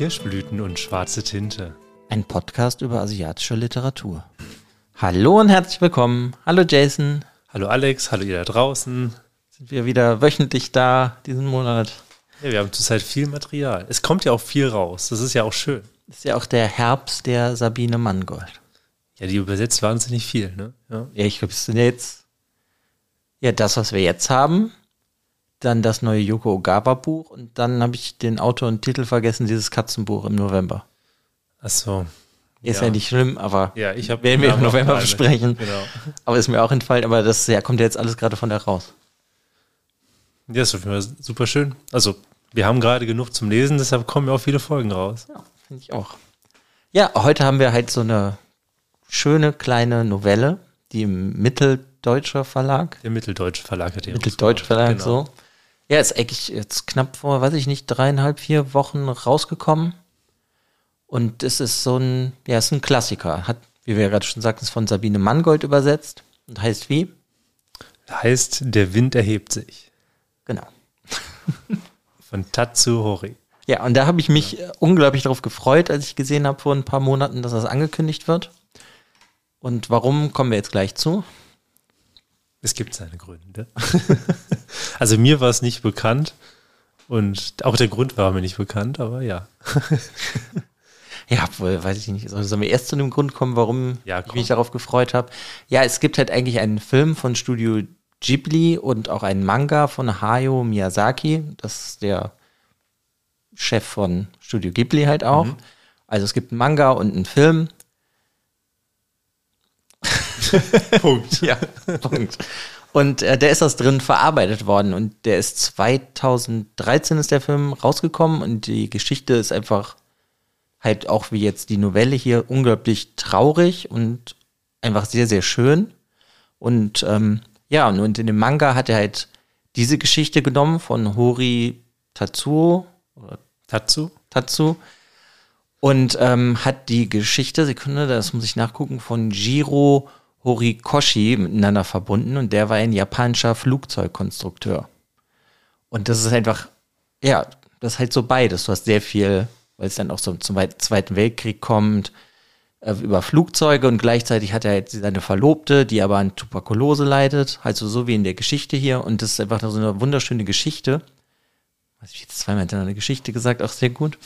Kirschblüten und schwarze Tinte. Ein Podcast über asiatische Literatur. Hallo und herzlich willkommen. Hallo Jason. Hallo Alex, hallo ihr da draußen. Sind wir wieder wöchentlich da diesen Monat? Ja, wir haben zurzeit viel Material. Es kommt ja auch viel raus. Das ist ja auch schön. Das ist ja auch der Herbst der Sabine Mangold. Ja, die übersetzt wahnsinnig viel, ne? Ja, ja ich glaube, es sind ja jetzt ja das, was wir jetzt haben. Dann das neue Yoko Ogawa Buch und dann habe ich den Autor und Titel vergessen, dieses Katzenbuch im November. Ach so. Ist ja, ja nicht schlimm, aber ja, ich hab werden wir im November besprechen. Genau. Aber ist mir auch entfallen, aber das ja, kommt ja jetzt alles gerade von da raus. Ja, ist super schön. Also, wir haben gerade genug zum Lesen, deshalb kommen ja auch viele Folgen raus. Ja, finde ich auch. Ja, heute haben wir halt so eine schöne kleine Novelle, die im Mitteldeutscher Verlag. Der Mitteldeutsche Verlag hat die Mitteldeutsche Verlag, genau. so. Ja, ist eigentlich jetzt knapp vor, weiß ich nicht, dreieinhalb, vier Wochen rausgekommen. Und es ist so ein, ja, es ist ein Klassiker. Hat, wie wir ja gerade schon sagten, ist von Sabine Mangold übersetzt und heißt wie? Heißt Der Wind erhebt sich. Genau. von Tatsu Hori. Ja, und da habe ich mich ja. unglaublich darauf gefreut, als ich gesehen habe vor ein paar Monaten, dass das angekündigt wird. Und warum kommen wir jetzt gleich zu? Es gibt seine Gründe. also mir war es nicht bekannt und auch der Grund war mir nicht bekannt, aber ja. ja, wohl, weiß ich nicht. Sollen wir erst zu dem Grund kommen, warum ja, ich mich darauf gefreut habe? Ja, es gibt halt eigentlich einen Film von Studio Ghibli und auch einen Manga von Hayao Miyazaki. Das ist der Chef von Studio Ghibli halt auch. Mhm. Also es gibt einen Manga und einen Film Punkt. ja, Punkt. Und äh, der ist aus drin verarbeitet worden und der ist 2013 ist der Film rausgekommen und die Geschichte ist einfach halt auch wie jetzt die Novelle hier unglaublich traurig und einfach sehr, sehr schön. Und ähm, ja, und in dem Manga hat er halt diese Geschichte genommen von Hori Tatsuo. Oder Tatsu? Tatsu. Und ähm, hat die Geschichte, Sekunde, das muss ich nachgucken, von Jiro Horikoshi miteinander verbunden und der war ein japanischer Flugzeugkonstrukteur. Und das ist einfach, ja, das ist halt so beides. Du hast sehr viel, weil es dann auch so zum Zweiten Weltkrieg kommt, äh, über Flugzeuge und gleichzeitig hat er halt seine Verlobte, die aber an Tuberkulose leidet, also so wie in der Geschichte hier. Und das ist einfach so eine wunderschöne Geschichte. Was ich jetzt zweimal hintereinander Geschichte gesagt, auch sehr gut.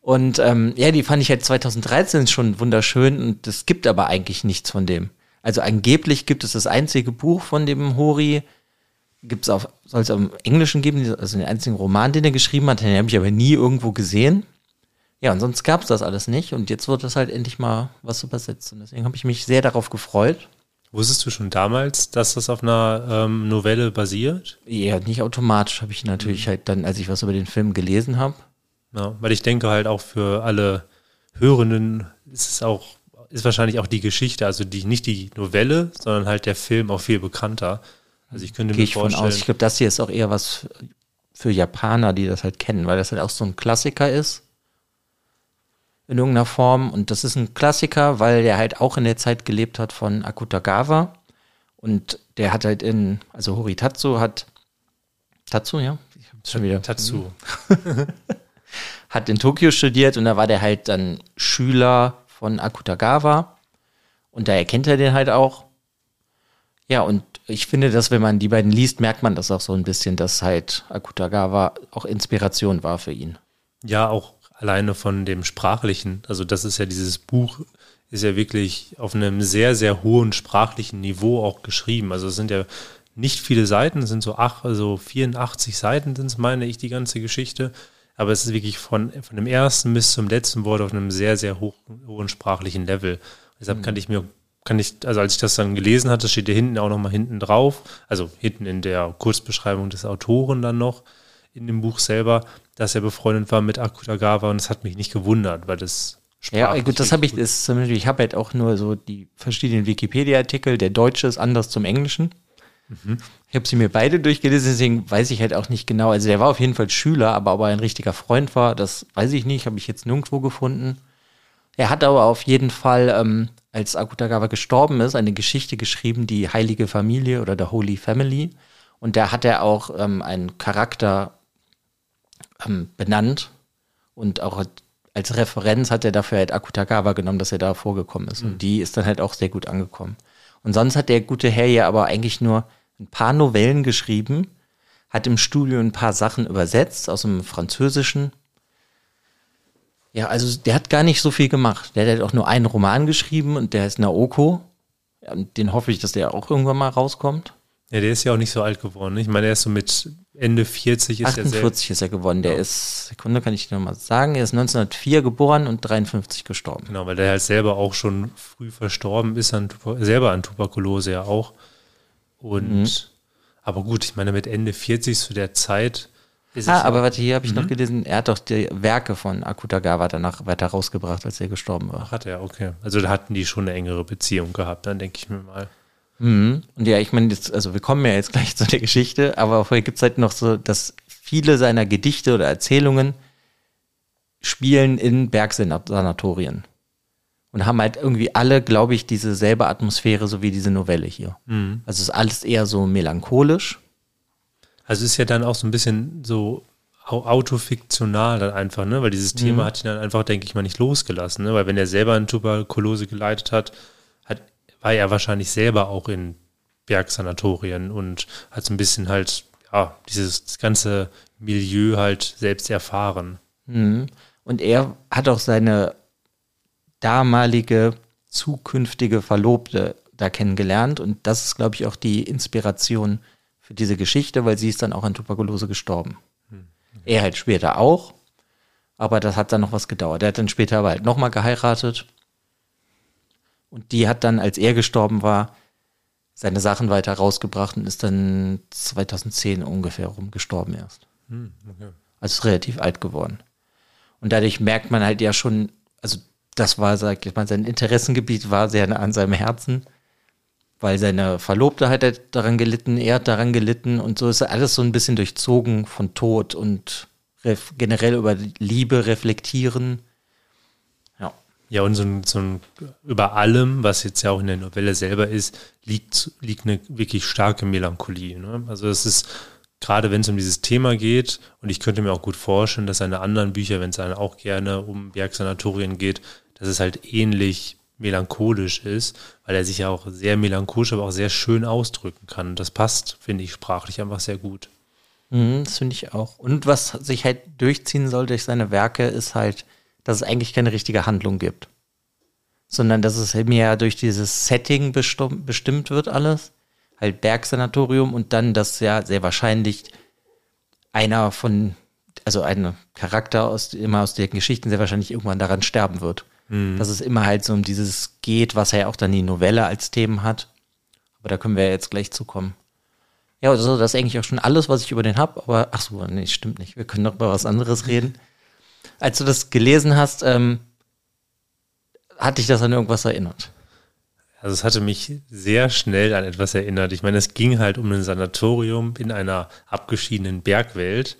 Und ähm, ja, die fand ich halt 2013 schon wunderschön und es gibt aber eigentlich nichts von dem. Also angeblich gibt es das einzige Buch von dem Hori, gibt es auch, soll es im Englischen geben, also den einzigen Roman, den er geschrieben hat, den habe ich aber nie irgendwo gesehen. Ja, und sonst gab es das alles nicht und jetzt wird das halt endlich mal was übersetzt und deswegen habe ich mich sehr darauf gefreut. Wusstest du schon damals, dass das auf einer ähm, Novelle basiert? Ja, nicht automatisch, habe ich natürlich mhm. halt dann, als ich was über den Film gelesen habe. Ja, weil ich denke halt auch für alle Hörenden ist es auch ist wahrscheinlich auch die Geschichte, also die, nicht die Novelle, sondern halt der Film auch viel bekannter. Also ich könnte Geh mir ich vorstellen. Von aus. Ich glaube, das hier ist auch eher was für Japaner, die das halt kennen, weil das halt auch so ein Klassiker ist. In irgendeiner Form. Und das ist ein Klassiker, weil der halt auch in der Zeit gelebt hat von Akutagawa. Und der hat halt in, also Horitatsu hat, Tatsu, ja? Ich hab's schon wieder. Tatsu. hat in Tokio studiert und da war der halt dann Schüler von Akutagawa. Und da erkennt er den halt auch. Ja, und ich finde, dass wenn man die beiden liest, merkt man das auch so ein bisschen, dass halt Akutagawa auch Inspiration war für ihn. Ja, auch alleine von dem Sprachlichen. Also das ist ja dieses Buch, ist ja wirklich auf einem sehr, sehr hohen sprachlichen Niveau auch geschrieben. Also es sind ja nicht viele Seiten, es sind so ach, also 84 Seiten sind es, meine ich, die ganze Geschichte aber es ist wirklich von, von dem ersten bis zum letzten Wort auf einem sehr, sehr hoch, hohen sprachlichen Level. Deshalb mhm. kann ich mir, kann ich, also als ich das dann gelesen hatte, steht hier hinten auch nochmal hinten drauf, also hinten in der Kurzbeschreibung des Autoren dann noch, in dem Buch selber, dass er befreundet war mit Akutagawa und das hat mich nicht gewundert, weil das ja, gut, das habe ich, ist ich habe halt auch nur so die verschiedenen Wikipedia-Artikel. Der Deutsche ist anders zum Englischen. Mhm. Ich habe sie mir beide durchgelesen, deswegen weiß ich halt auch nicht genau. Also der war auf jeden Fall Schüler, aber ob er ein richtiger Freund war, das weiß ich nicht, habe ich jetzt nirgendwo gefunden. Er hat aber auf jeden Fall, ähm, als Akutagawa gestorben ist, eine Geschichte geschrieben, die Heilige Familie oder der Holy Family. Und da hat er auch ähm, einen Charakter ähm, benannt und auch als Referenz hat er dafür halt Akutagawa genommen, dass er da vorgekommen ist. Mhm. Und die ist dann halt auch sehr gut angekommen. Und sonst hat der gute Herr ja aber eigentlich nur ein paar Novellen geschrieben, hat im Studio ein paar Sachen übersetzt aus dem Französischen. Ja, also der hat gar nicht so viel gemacht. Der hat auch nur einen Roman geschrieben und der heißt Naoko. Ja, den hoffe ich, dass der auch irgendwann mal rauskommt. Ja, der ist ja auch nicht so alt geworden. Ich meine, er ist so mit Ende 40 ist er sehr. 48 ist er geworden. Der Ja. ist, Sekunde, kann ich dir nochmal sagen, er ist 1904 geboren und 53 gestorben. Genau, weil der halt selber auch schon früh verstorben ist, an, selber an Tuberkulose ja auch. Und, Mhm. aber gut, ich meine, mit Ende 40 zu der Zeit ist Ah, aber warte, hier habe ich Mhm. noch gelesen, er hat doch die Werke von Akutagawa danach weiter rausgebracht, als er gestorben war. Ach, hat er, okay. Also da hatten die schon eine engere Beziehung gehabt, dann denke ich mir mal. Mhm. Und ja, ich meine, jetzt, also wir kommen ja jetzt gleich zu der Geschichte, aber vorher gibt es halt noch so, dass viele seiner Gedichte oder Erzählungen spielen in Bergsanatorien. Und haben halt irgendwie alle, glaube ich, diese selbe Atmosphäre, so wie diese Novelle hier. Mhm. Also es ist alles eher so melancholisch. Also ist ja dann auch so ein bisschen so au- autofiktional dann einfach, ne? Weil dieses Thema hat ihn dann einfach, denke ich mal, nicht losgelassen, ne? Weil wenn er selber an Tuberkulose geleitet hat, hat, war er wahrscheinlich selber auch in Bergsanatorien und hat so ein bisschen halt, ja, dieses ganze Milieu halt selbst erfahren. Mhm. Und er hat auch seine damalige zukünftige Verlobte da kennengelernt. Und das ist, glaube ich, auch die Inspiration für diese Geschichte, weil sie ist dann auch an Tuberkulose gestorben. Er halt später auch, aber das hat dann noch was gedauert. Er hat dann später aber halt nochmal geheiratet. Und die hat dann, als er gestorben war, seine Sachen weiter rausgebracht und ist dann 2010 ungefähr rum gestorben erst. Also ist relativ alt geworden. Und dadurch merkt man halt ja schon, also das war, sag ich mal, sein Interessengebiet war sehr an seinem Herzen, weil seine Verlobte hat daran gelitten, er hat daran gelitten und so ist alles so ein bisschen durchzogen von Tod und generell über Liebe reflektieren. Ja. Ja, und so ein, so ein über allem, was jetzt ja auch in der Novelle selber ist, liegt, liegt eine wirklich starke Melancholie. Ne? Also es ist, gerade wenn es um dieses Thema geht, und ich könnte mir auch gut vorstellen, dass seine anderen Bücher, wenn es dann auch gerne um Bergsanatorien geht, dass es halt ähnlich melancholisch ist, weil er sich ja auch sehr melancholisch, aber auch sehr schön ausdrücken kann. Und das passt, finde ich, sprachlich einfach sehr gut. Mhm, das finde ich auch. Und was sich halt durchziehen soll durch seine Werke, ist halt, dass es eigentlich keine richtige Handlung gibt. Sondern dass es mehr durch dieses Setting bestimmt wird alles. Halt Bergsanatorium und dann, dass ja sehr wahrscheinlich einer von, also ein Charakter aus, immer aus den Geschichten sehr wahrscheinlich irgendwann daran sterben wird. Dass es immer halt so um dieses geht, was ja auch dann die Novelle als Themen hat. Aber da können wir ja jetzt gleich zukommen. Ja, also das ist eigentlich auch schon alles, was ich über den habe. Aber ach so, nee, stimmt nicht. Wir können noch über was anderes reden. Als du das gelesen hast, ähm, hat dich das an irgendwas erinnert? Also es hatte mich sehr schnell an etwas erinnert. Ich meine, es ging halt um ein Sanatorium in einer abgeschiedenen Bergwelt.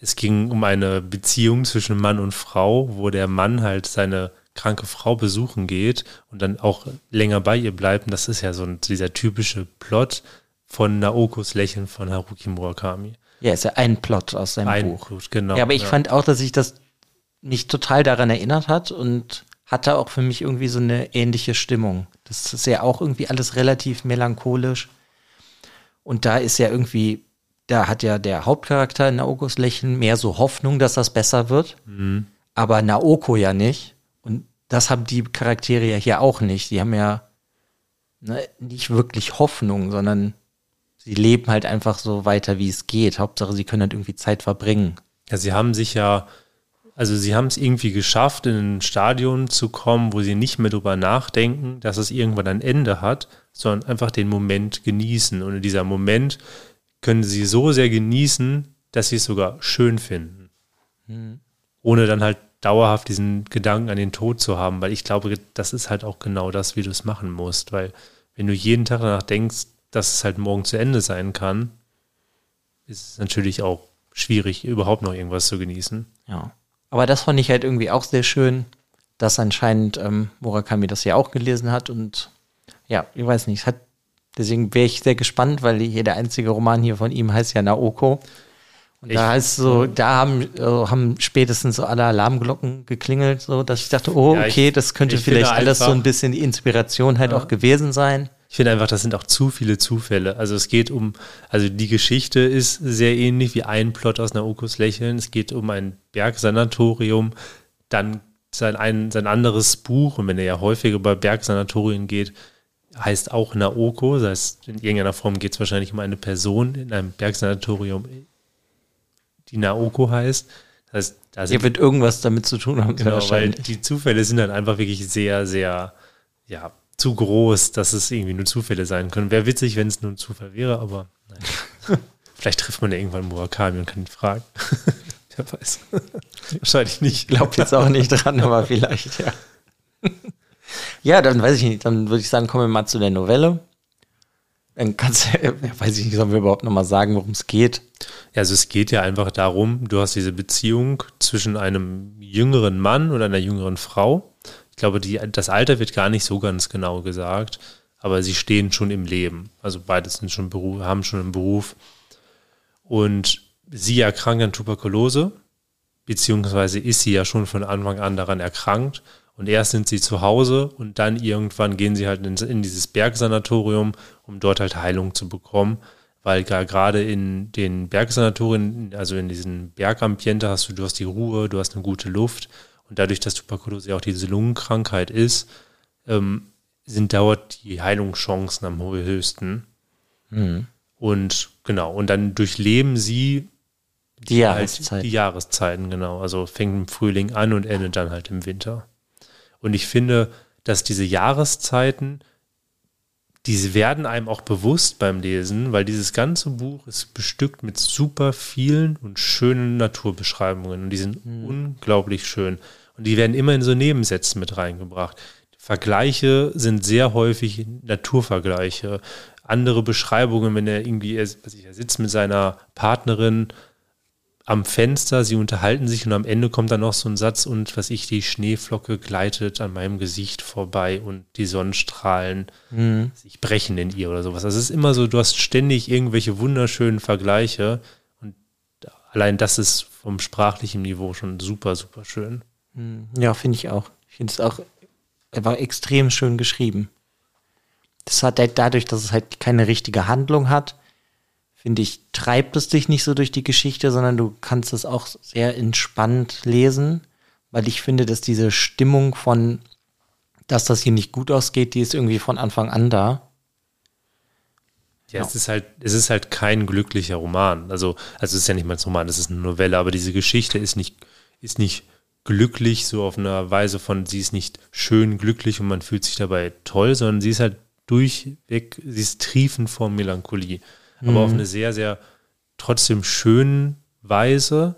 Es ging um eine Beziehung zwischen Mann und Frau, wo der Mann halt seine kranke Frau besuchen geht und dann auch länger bei ihr bleibt. Und das ist ja so ein, dieser typische Plot von Naokos Lächeln von Haruki Murakami. Ja, ist ja ein Plot aus seinem Ein Buch. Buch, genau. ja, aber ich fand auch, dass sich das mich total daran erinnert hat und hatte auch für mich irgendwie so eine ähnliche Stimmung. Das ist ja auch irgendwie alles relativ melancholisch. Und da ist ja irgendwie, da hat ja der Hauptcharakter in Naokos Lächeln mehr so Hoffnung, dass das besser wird. Aber Naoko ja nicht. Und das haben die Charaktere ja hier auch nicht. Die haben ja ne, nicht wirklich Hoffnung, sondern sie leben halt einfach so weiter, wie es geht. Hauptsache, sie können halt irgendwie Zeit verbringen. Ja, sie haben sich ja, also sie haben es irgendwie geschafft, in ein Stadion zu kommen, wo sie nicht mehr drüber nachdenken, dass es irgendwann ein Ende hat, sondern einfach den Moment genießen. Und in dieser Moment können sie so sehr genießen, dass sie es sogar schön finden. Ohne dann halt dauerhaft diesen Gedanken an den Tod zu haben, weil ich glaube, das ist halt auch genau das, wie du es machen musst. Weil wenn du jeden Tag danach denkst, dass es halt morgen zu Ende sein kann, ist es natürlich auch schwierig, überhaupt noch irgendwas zu genießen. Ja. Aber das fand ich halt irgendwie auch sehr schön, dass anscheinend ähm, Murakami das ja auch gelesen hat und ja, ich weiß nicht, hat, deswegen wäre ich sehr gespannt, weil hier der einzige Roman hier von ihm heißt ja Naoko. Und da heißt so, da haben, äh, haben spätestens so alle Alarmglocken geklingelt, so dass ich dachte, oh, Ja, ich- okay, das könnte ich vielleicht alles so einfach- ein bisschen die Inspiration halt auch gewesen sein. Ich finde einfach, das sind auch zu viele Zufälle. Also es geht um, also die Geschichte ist sehr ähnlich wie ein Plot aus Naokos Lächeln. Es geht um ein Bergsanatorium, dann sein, ein, sein anderes Buch, und wenn er ja häufiger bei Bergsanatorien geht, heißt auch Naoko. Das heißt, in irgendeiner Form geht es wahrscheinlich um eine Person in einem Bergsanatorium, die Naoko heißt. Das heißt, da Hier wird irgendwas damit zu tun haben, Genau, weil die Zufälle sind dann einfach wirklich sehr, sehr, ja, zu groß, dass es irgendwie nur Zufälle sein können. Wäre witzig, wenn es nur ein Zufall wäre, aber nein. Vielleicht trifft man ja irgendwann Murakami und kann ihn fragen. Wer weiß. Wahrscheinlich nicht. glaube jetzt auch nicht dran, aber vielleicht, ja. ja, dann weiß ich nicht. Dann würde ich sagen, kommen wir mal zu der Novelle. Dann kannst du, ja, weiß ich nicht, sollen wir überhaupt noch mal sagen, worum es geht? Ja, also es geht ja einfach darum, du hast diese Beziehung zwischen einem jüngeren Mann und einer jüngeren Frau. Ich glaube, die, das Alter wird gar nicht so ganz genau gesagt, aber sie stehen schon im Leben. Also beides sind schon Beruf, haben schon einen Beruf. Und sie erkrankt an Tuberkulose, beziehungsweise ist sie ja schon von Anfang an daran erkrankt. Und erst sind sie zu Hause und dann irgendwann gehen sie halt in, in dieses Bergsanatorium, um dort halt Heilung zu bekommen. Weil gerade in den Bergsanatorien, also in diesen Bergambiente hast du, du hast die Ruhe, du hast eine gute Luft. Und dadurch, dass Tuberkulose ja auch diese Lungenkrankheit ist, ähm, sind dauert die Heilungschancen am höchsten. Und genau, und dann durchleben sie Die halt Jahreszeit. die Jahreszeiten, genau. Also fängt im Frühling an und endet dann halt im Winter. Und ich finde, dass diese Jahreszeiten, diese werden einem auch bewusst beim Lesen, weil dieses ganze Buch ist bestückt mit super vielen und schönen Naturbeschreibungen. Und die sind unglaublich schön. Und die werden immer in so Nebensätzen mit reingebracht. Vergleiche sind sehr häufig Naturvergleiche. Andere Beschreibungen, wenn er irgendwie, er, er sitzt mit seiner Partnerin am Fenster, sie unterhalten sich und am Ende kommt dann noch so ein Satz und was ich, die Schneeflocke gleitet an meinem Gesicht vorbei und die Sonnenstrahlen sich brechen in ihr oder sowas. Also es ist immer so, du hast ständig irgendwelche wunderschönen Vergleiche und allein das ist vom sprachlichen Niveau schon super, super schön. Ja, finde ich auch. Ich finde es auch, er war extrem schön geschrieben. Das hat halt dadurch, dass es halt keine richtige Handlung hat, finde ich, treibt es dich nicht so durch die Geschichte, sondern du kannst es auch sehr entspannt lesen, weil ich finde, dass diese Stimmung von, dass das hier nicht gut ausgeht, die ist irgendwie von Anfang an da. Ja, es ist halt, es ist halt kein glücklicher Roman. Also, also es ist ja nicht mal ein Roman, es ist eine Novelle, aber diese Geschichte ist nicht, ist nicht glücklich, so auf einer Weise von, sie ist nicht schön glücklich und man fühlt sich dabei toll, sondern sie ist halt durchweg, sie ist triefend vor Melancholie. Aber auf eine sehr, sehr trotzdem schönen Weise,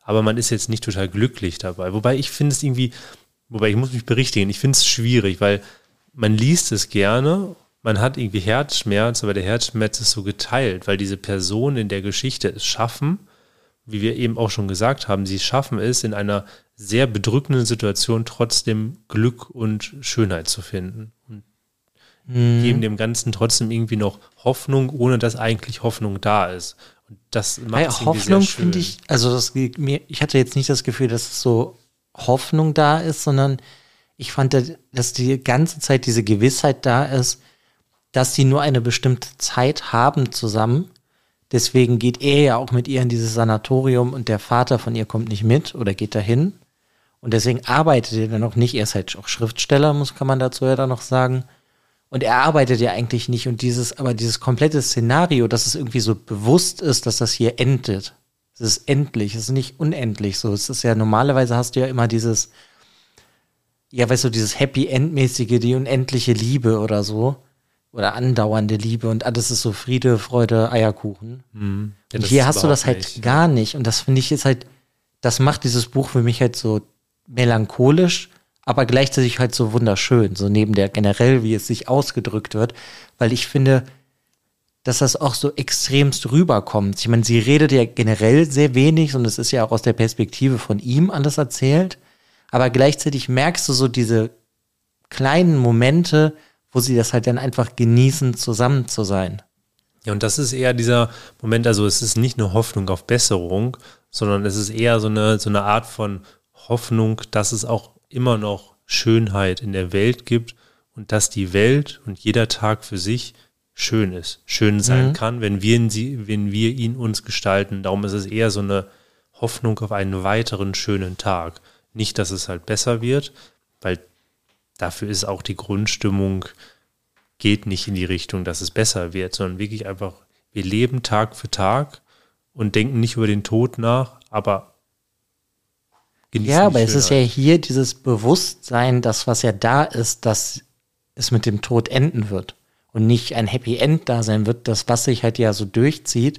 aber man ist jetzt nicht total glücklich dabei. Wobei ich finde es irgendwie, wobei ich muss mich berichtigen, ich finde es schwierig, weil man liest es gerne, man hat irgendwie Herzschmerz, aber der Herzschmerz ist so geteilt, weil diese Personen in der Geschichte es schaffen, wie wir eben auch schon gesagt haben, sie schaffen es in einer sehr bedrückenden Situation trotzdem Glück und Schönheit zu finden. Und geben dem Ganzen trotzdem irgendwie noch Hoffnung, ohne dass eigentlich Hoffnung da ist. Und das macht irgendwie Hoffnung finde ich, also das geht mir, ich hatte jetzt nicht das Gefühl, dass es so Hoffnung da ist, sondern ich fand, dass die ganze Zeit diese Gewissheit da ist, dass sie nur eine bestimmte Zeit haben zusammen. Deswegen geht er ja auch mit ihr in dieses Sanatorium und der Vater von ihr kommt nicht mit oder geht dahin. Und deswegen arbeitet er dann auch nicht. Er ist halt auch Schriftsteller, muss, kann man dazu ja dann noch sagen. Und er arbeitet ja eigentlich nicht. Und dieses, aber dieses komplette Szenario, dass es irgendwie so bewusst ist, dass das hier endet. Es ist endlich, es ist nicht unendlich so. Es ist ja normalerweise hast du ja immer dieses, ja, weißt du, dieses Happy End-mäßige, die unendliche Liebe oder so. Oder andauernde Liebe und alles ist so Friede, Freude, Eierkuchen. Ja, Und hier hast du das halt nicht. gar nicht. Und das finde ich jetzt halt, das macht dieses Buch für mich halt so melancholisch, aber gleichzeitig halt so wunderschön. So neben der generell, wie es sich ausgedrückt wird. Weil ich finde, dass das auch so extremst rüberkommt. Ich meine, sie redet ja generell sehr wenig und es ist ja auch aus der Perspektive von ihm alles erzählt. Aber gleichzeitig merkst du so diese kleinen Momente, wo sie das halt dann einfach genießen, zusammen zu sein. Ja, und das ist eher dieser Moment, also es ist nicht eine Hoffnung auf Besserung, sondern es ist eher so eine, so eine Art von Hoffnung, dass es auch immer noch Schönheit in der Welt gibt und dass die Welt und jeder Tag für sich schön ist, schön sein mhm. kann, wenn wir, ihn, wenn wir ihn uns gestalten. Darum ist es eher so eine Hoffnung auf einen weiteren schönen Tag. Nicht, dass es halt besser wird, weil dafür ist auch die Grundstimmung, geht nicht in die Richtung, dass es besser wird, sondern wirklich einfach, wir leben Tag für Tag und denken nicht über den Tod nach, aber genießen Ja, aber es ist ja hier dieses Bewusstsein, dass was ja da ist, dass es mit dem Tod enden wird und nicht ein Happy End da sein wird, das was sich halt ja so durchzieht.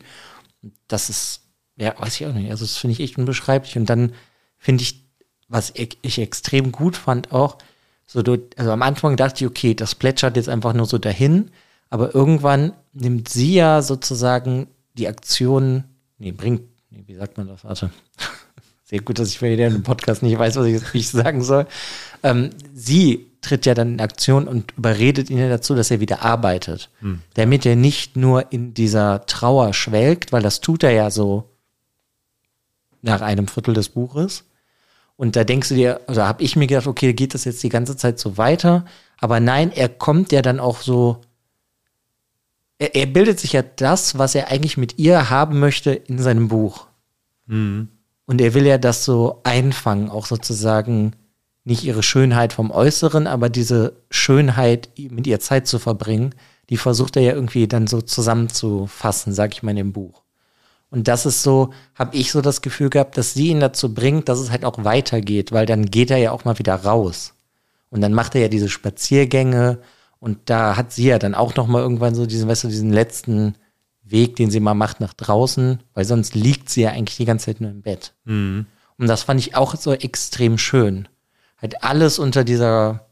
Das ist, ja, weiß ich auch nicht. Also das finde ich echt unbeschreiblich. Und dann finde ich, was ich, ich, extrem gut fand auch, so du, also am Anfang dachte ich, okay, das plätschert jetzt einfach nur so dahin, aber irgendwann nimmt sie ja sozusagen die Aktion, nee, bringt, nee, wie sagt man das? Warte. Sehr gut, dass ich für den Podcast nicht weiß, was ich, wie ich sagen soll. Ähm, sie tritt ja dann in Aktion und überredet ihn ja dazu, dass er wieder arbeitet. Hm. Damit er nicht nur in dieser Trauer schwelgt, weil das tut er ja so nach einem Viertel des Buches. Und da denkst du dir, also habe ich mir gedacht, okay, geht das jetzt die ganze Zeit so weiter? Aber nein, er kommt ja dann auch so, er, er bildet sich ja das, was er eigentlich mit ihr haben möchte, in seinem Buch. Mhm. Und er will ja das so einfangen, auch sozusagen nicht ihre Schönheit vom Äußeren, aber diese Schönheit, mit ihr Zeit zu verbringen, die versucht er ja irgendwie dann so zusammenzufassen, sag ich mal in dem Buch. Und das ist so, habe ich so das Gefühl gehabt, dass sie ihn dazu bringt, dass es halt auch weitergeht, weil dann geht er ja auch mal wieder raus. Und dann macht er ja diese Spaziergänge und da hat sie ja dann auch noch mal irgendwann so diesen, weißt du, diesen letzten Weg, den sie mal macht nach draußen, weil sonst liegt sie ja eigentlich die ganze Zeit nur im Bett. Mhm. Und das fand ich auch so extrem schön halt alles unter dieser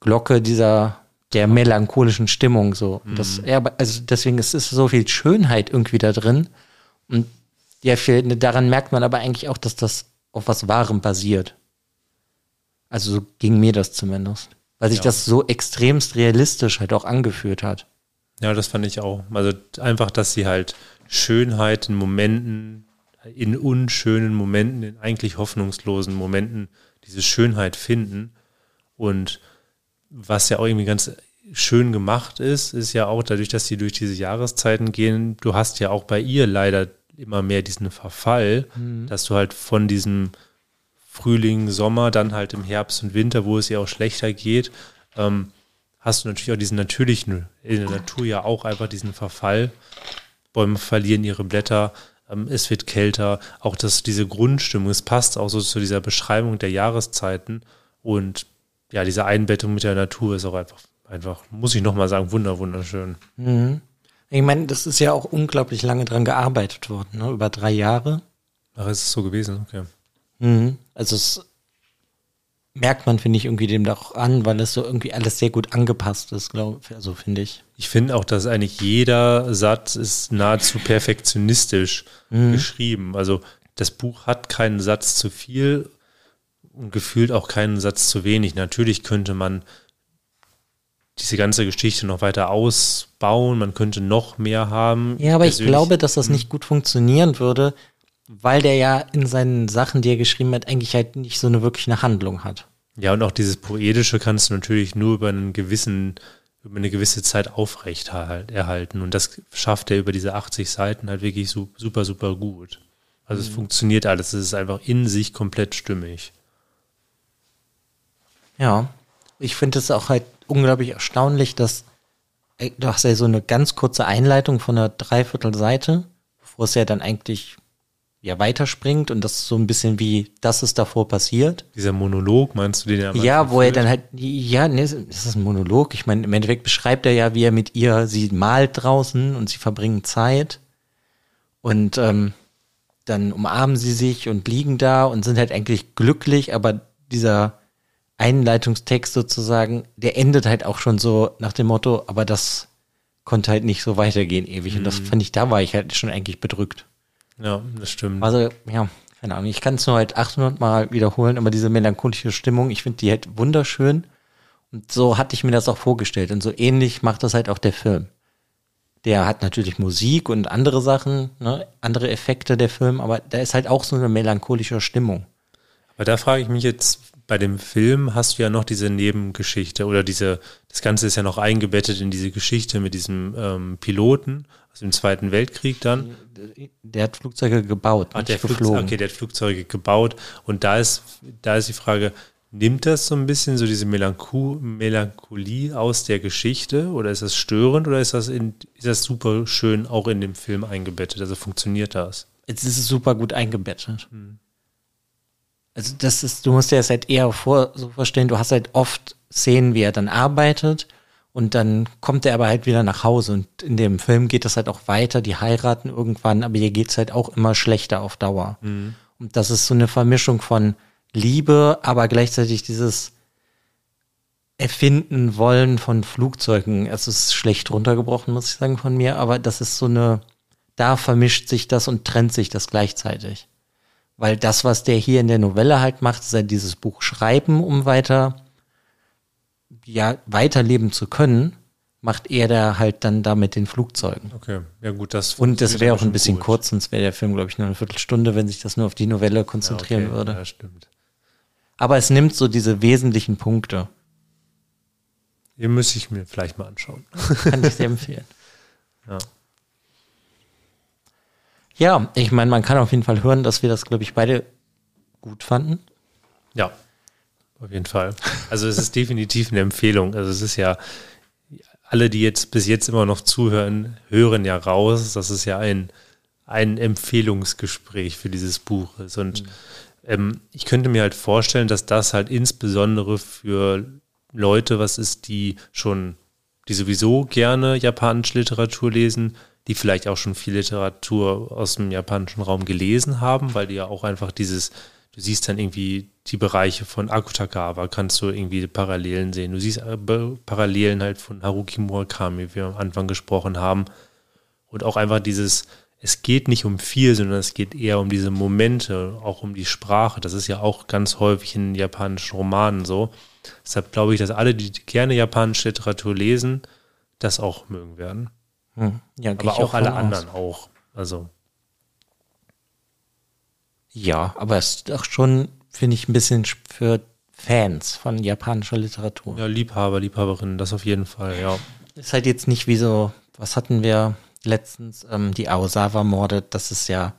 Glocke dieser der melancholischen Stimmung so. Mhm. Das, ja, also deswegen ist es so viel Schönheit irgendwie da drin. Und ja, viel, daran merkt man aber eigentlich auch, dass das auf was Wahrem basiert. Also so ging mir das zumindest. Weil sich ja. das so extremst realistisch halt auch angefühlt hat. Ja, das fand ich auch. Also einfach, dass sie halt Schönheit in Momenten, in unschönen Momenten, in eigentlich hoffnungslosen Momenten diese Schönheit finden. Und was ja auch irgendwie ganz schön gemacht ist, ist ja auch dadurch, dass sie durch diese Jahreszeiten gehen, du hast ja auch bei ihr leider immer mehr diesen Verfall, mhm. dass du halt von diesem Frühling, Sommer, dann halt im Herbst und Winter, wo es ihr auch schlechter geht, ähm, hast du natürlich auch diesen natürlichen, in der Natur ja auch einfach diesen Verfall. Bäume verlieren ihre Blätter, ähm, es wird kälter, auch das, diese Grundstimmung, es passt auch so zu dieser Beschreibung der Jahreszeiten und ja, diese Einbettung mit der Natur ist auch einfach, einfach, muss ich nochmal sagen, wunder, wunderschön. Mhm. Ich meine, das ist ja auch unglaublich lange dran gearbeitet worden, ne? über drei Jahre. Ach, ist es so gewesen, okay. Mhm. Also es merkt man, finde ich, irgendwie dem doch an, weil es so irgendwie alles sehr gut angepasst ist, glaube ich, also finde ich. Ich finde auch, dass eigentlich jeder Satz ist nahezu perfektionistisch mhm. geschrieben. Also das Buch hat keinen Satz zu viel und gefühlt auch keinen Satz zu wenig. Natürlich könnte man diese ganze Geschichte noch weiter ausbauen, man könnte noch mehr haben. Ja, aber ich glaube, dass das nicht gut funktionieren würde, weil der ja in seinen Sachen, die er geschrieben hat, eigentlich halt nicht so eine wirklich eine Handlung hat. Ja, und auch dieses Poetische kannst du natürlich nur über einen gewissen, über eine gewisse Zeit aufrecht erhalten. Und das schafft er über diese 80 Seiten halt wirklich super, super gut. Also mhm. es funktioniert alles, es ist einfach in sich komplett stimmig. Ja, ich finde es auch halt unglaublich erstaunlich, dass du hast ja so eine ganz kurze Einleitung von einer Dreiviertelseite, bevor es ja dann eigentlich ja weiterspringt und das so ein bisschen wie, das ist davor passiert. Dieser Monolog, meinst du den ja? Ja, wo er dann halt, ja, nee, das ist ein Monolog. Ich meine, im Endeffekt beschreibt er ja, wie er mit ihr, sie malt draußen und sie verbringen Zeit und ähm, dann umarmen sie sich und liegen da und sind halt eigentlich glücklich, aber dieser Einleitungstext sozusagen, der endet halt auch schon so nach dem Motto, aber das konnte halt nicht so weitergehen ewig. Mhm. Und das mhm. fand ich, da war ich halt schon eigentlich bedrückt. Ja, das stimmt. Also, ja, keine Ahnung. Ich kann es nur halt 800 Mal wiederholen, aber diese melancholische Stimmung, ich finde die halt wunderschön. Und so hatte ich mir das auch vorgestellt. Und so ähnlich macht das halt auch der Film. Der hat natürlich Musik und andere Sachen, ne, andere Effekte der Film, aber da ist halt auch so eine melancholische Stimmung. Aber da frage ich mich jetzt, bei dem Film hast du ja noch diese Nebengeschichte oder diese, das Ganze ist ja noch eingebettet in diese Geschichte mit diesem ähm, Piloten aus dem Zweiten Weltkrieg dann. Der hat Flugzeuge gebaut, ah, der geflogen. Okay, der hat Flugzeuge gebaut und da ist, da ist die Frage, Nimmt das so ein bisschen so diese Melancho Melancholie aus der Geschichte oder ist das störend oder ist das, in, ist das super schön auch in dem Film eingebettet? Also funktioniert das? Jetzt ist es super gut eingebettet. Hm. Also das ist, du musst dir das halt eher vor, so verstehen, du hast halt oft Szenen, wie er dann arbeitet und dann kommt er aber halt wieder nach Hause und in dem Film geht das halt auch weiter, die heiraten irgendwann, aber hier geht es halt auch immer schlechter auf Dauer. Mhm. Und das ist so eine Vermischung von Liebe, aber gleichzeitig dieses Erfinden wollen von Flugzeugen. Es ist schlecht runtergebrochen, muss ich sagen, von mir, aber das ist so eine, da vermischt sich das und trennt sich das gleichzeitig. Weil das, was der hier in der Novelle halt macht, ist halt dieses Buch schreiben, um weiter, ja, weiterleben zu können, macht er da halt dann da mit den Flugzeugen. Okay, ja gut, das. Und das wäre auch ein bisschen gut. kurz, sonst wäre der Film, glaube ich, nur eine Viertelstunde, wenn sich das nur auf die Novelle konzentrieren ja, okay. würde. Ja, stimmt aber es nimmt so diese wesentlichen Punkte. Hier müsste ich mir vielleicht mal anschauen. Kann ich sehr empfehlen. Ja. Ja, ich meine, man kann auf jeden Fall hören, dass wir das, glaube ich, beide gut fanden. Ja, auf jeden Fall. Also es ist definitiv eine Empfehlung. Also es ist ja, alle, die jetzt bis jetzt immer noch zuhören, hören ja raus, dass es ja ein, ein Empfehlungsgespräch für dieses Buch ist. Und mhm. Ähm, ich könnte mir halt vorstellen, dass das halt insbesondere für Leute was ist, die schon, die sowieso gerne japanische Literatur lesen, die vielleicht auch schon viel Literatur aus dem japanischen Raum gelesen haben, weil die ja auch einfach dieses, du siehst dann irgendwie die Bereiche von Akutagawa, kannst du irgendwie Parallelen sehen. Du siehst äh, Parallelen halt von Haruki Murakami, wie wir am Anfang gesprochen haben. Und auch einfach dieses, es geht nicht um viel, sondern es geht eher um diese Momente, auch um die Sprache. Das ist ja auch ganz häufig in japanischen Romanen so. Deshalb glaube ich, dass alle, die gerne japanische Literatur lesen, das auch mögen werden. Hm. Ja, aber auch, auch alle anderen auch. Also. Ja, aber es ist doch schon, finde ich, ein bisschen für Fans von japanischer Literatur. Ja, Liebhaber, Liebhaberinnen, das auf jeden Fall, ja. Ist halt jetzt nicht wie so, was hatten wir? letztens ähm, die Aosawa-Morde, das ist ja.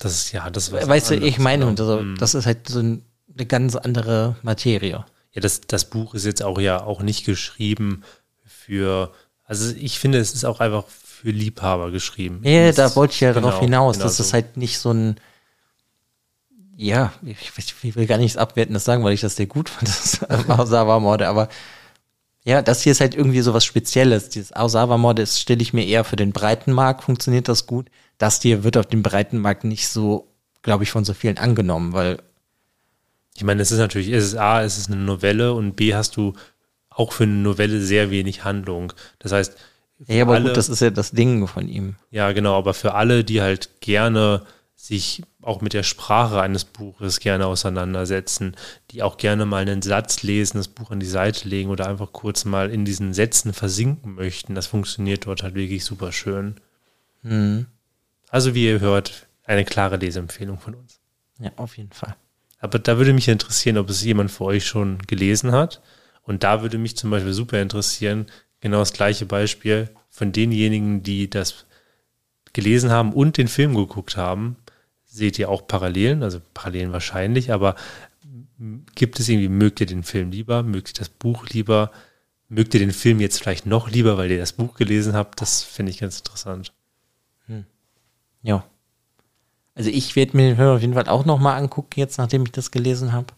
Das ist ja, das war. Weißt du, ich meine, genau. also, mhm. das ist halt so eine ganz andere Materie. Ja, das, das Buch ist jetzt auch ja auch nicht geschrieben für, also ich finde, es ist auch einfach für Liebhaber geschrieben. Ja, da wollte ich ja genau, darauf hinaus, genau dass so. es halt nicht so ein, ja, ich, ich, will gar nichts Abwertendes sagen, weil ich das sehr gut fand, das Aosawa-Morde, aber ja, das hier ist halt irgendwie so was Spezielles. Dieses Aosawa-Mod stelle ich mir eher für den breiten Markt, funktioniert das gut. Das hier wird auf dem breiten Markt nicht so, glaube ich, von so vielen angenommen, weil. Ich meine, es ist natürlich, es ist A, es ist eine Novelle und B, hast du auch für eine Novelle sehr wenig Handlung. Das heißt, ja, aber alle, gut, das ist ja das Ding von ihm. Ja, genau, aber für alle, die halt gerne sich auch mit der Sprache eines Buches gerne auseinandersetzen, die auch gerne mal einen Satz lesen, das Buch an die Seite legen oder einfach kurz mal in diesen Sätzen versinken möchten. Das funktioniert dort halt wirklich super schön. Mhm. Also wie ihr hört, eine klare Leseempfehlung von uns. Ja, auf jeden Fall. Aber da würde mich interessieren, ob es jemand für euch schon gelesen hat. Und da würde mich zum Beispiel super interessieren, genau das gleiche Beispiel von denjenigen, die das gelesen haben und den Film geguckt haben, seht ihr auch Parallelen, also Parallelen wahrscheinlich, aber gibt es irgendwie, mögt ihr den Film lieber, mögt ihr das Buch lieber, mögt ihr den Film jetzt vielleicht noch lieber, weil ihr das Buch gelesen habt? Das finde ich ganz interessant. Hm. Ja. Also ich werde mir den Film auf jeden Fall auch nochmal angucken, jetzt nachdem ich das gelesen habe,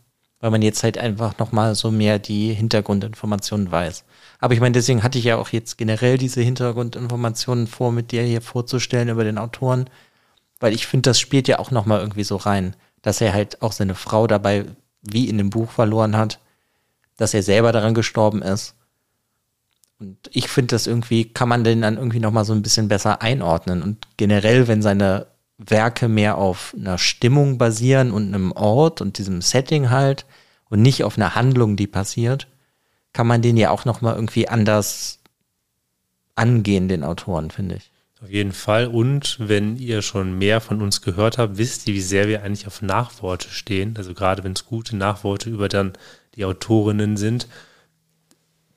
weil man jetzt halt einfach nochmal so mehr die Hintergrundinformationen weiß. Aber ich meine, deswegen hatte ich ja auch jetzt generell diese Hintergrundinformationen vor, mit dir hier vorzustellen über den Autoren, weil ich finde, das spielt ja auch nochmal irgendwie so rein, dass er halt auch seine Frau dabei wie in dem Buch verloren hat, dass er selber daran gestorben ist. Und ich finde, das irgendwie kann man den dann irgendwie nochmal so ein bisschen besser einordnen. Und generell, wenn seine Werke mehr auf einer Stimmung basieren und einem Ort und diesem Setting halt und nicht auf einer Handlung, die passiert, kann man den ja auch nochmal irgendwie anders angehen, den Autoren, finde ich. Auf jeden Fall. Und wenn ihr schon mehr von uns gehört habt, wisst ihr, wie sehr wir eigentlich auf Nachworte stehen. Also gerade wenn es gute Nachworte über dann die Autorinnen sind.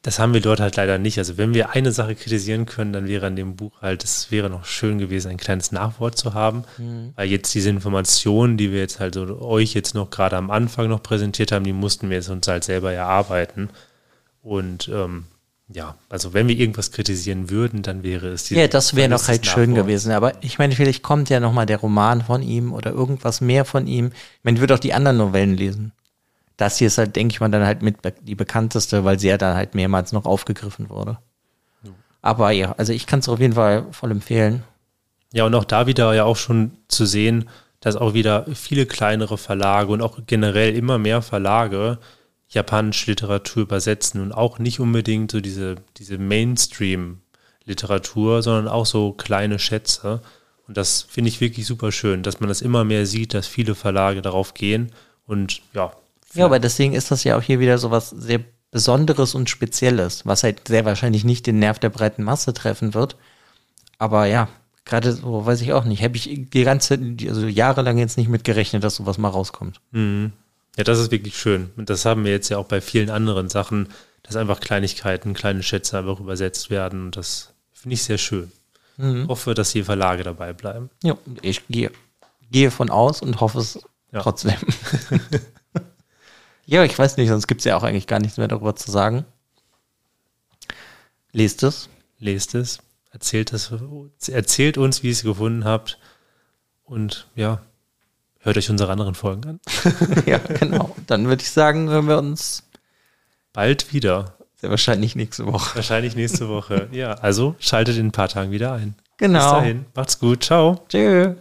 Das haben wir dort halt leider nicht. Also wenn wir eine Sache kritisieren können, dann wäre an dem Buch halt, es wäre noch schön gewesen, ein kleines Nachwort zu haben. Mhm. Weil jetzt diese Informationen, die wir jetzt halt so euch jetzt noch gerade am Anfang noch präsentiert haben, die mussten wir jetzt uns halt selber erarbeiten. Und ähm, ja, also wenn wir irgendwas kritisieren würden, dann wäre es die. Ja, das wäre noch halt schön gewesen. Aber ich meine, vielleicht kommt ja nochmal der Roman von ihm oder irgendwas mehr von ihm. Ich meine, ich würde auch die anderen Novellen lesen das hier ist halt, denke ich mal, dann halt mit die bekannteste, weil sie ja dann halt mehrmals noch aufgegriffen wurde. Ja. Aber ja, also ich kann es auf jeden Fall voll empfehlen. Ja, und auch da wieder ja auch schon zu sehen, dass auch wieder viele kleinere Verlage und auch generell immer mehr Verlage japanische Literatur übersetzen und auch nicht unbedingt so diese, diese Mainstream-Literatur, sondern auch so kleine Schätze. Und das finde ich wirklich super schön, dass man das immer mehr sieht, dass viele Verlage darauf gehen. Und ja, ja, aber deswegen ist das ja auch hier wieder so was sehr Besonderes und Spezielles, was halt sehr wahrscheinlich nicht den Nerv der breiten Masse treffen wird. Aber ja, gerade so, weiß ich auch nicht, habe ich die ganze, also jahrelang jetzt nicht mit gerechnet, dass sowas mal rauskommt. Mhm. Ja, das ist wirklich schön. Und das haben wir jetzt ja auch bei vielen anderen Sachen, dass einfach Kleinigkeiten, kleine Schätze einfach übersetzt werden. Und das finde ich sehr schön. Mhm. Hoffe, dass die Verlage dabei bleiben. Ja, ich gehe, gehe von aus und hoffe es ja. trotzdem. Ja, ich weiß nicht, sonst gibt es ja auch eigentlich gar nichts mehr darüber zu sagen. Lest es. Lest es. Erzählt, es, erzählt uns, wie ihr es gefunden habt. Und ja, hört euch unsere anderen Folgen an. ja, genau. Dann würde ich sagen, hören wir uns bald wieder. Sehr wahrscheinlich nächste Woche. Wahrscheinlich nächste Woche. ja, also schaltet in ein paar Tagen wieder ein. Genau. Bis dahin. Macht's gut. Ciao. Tschüss.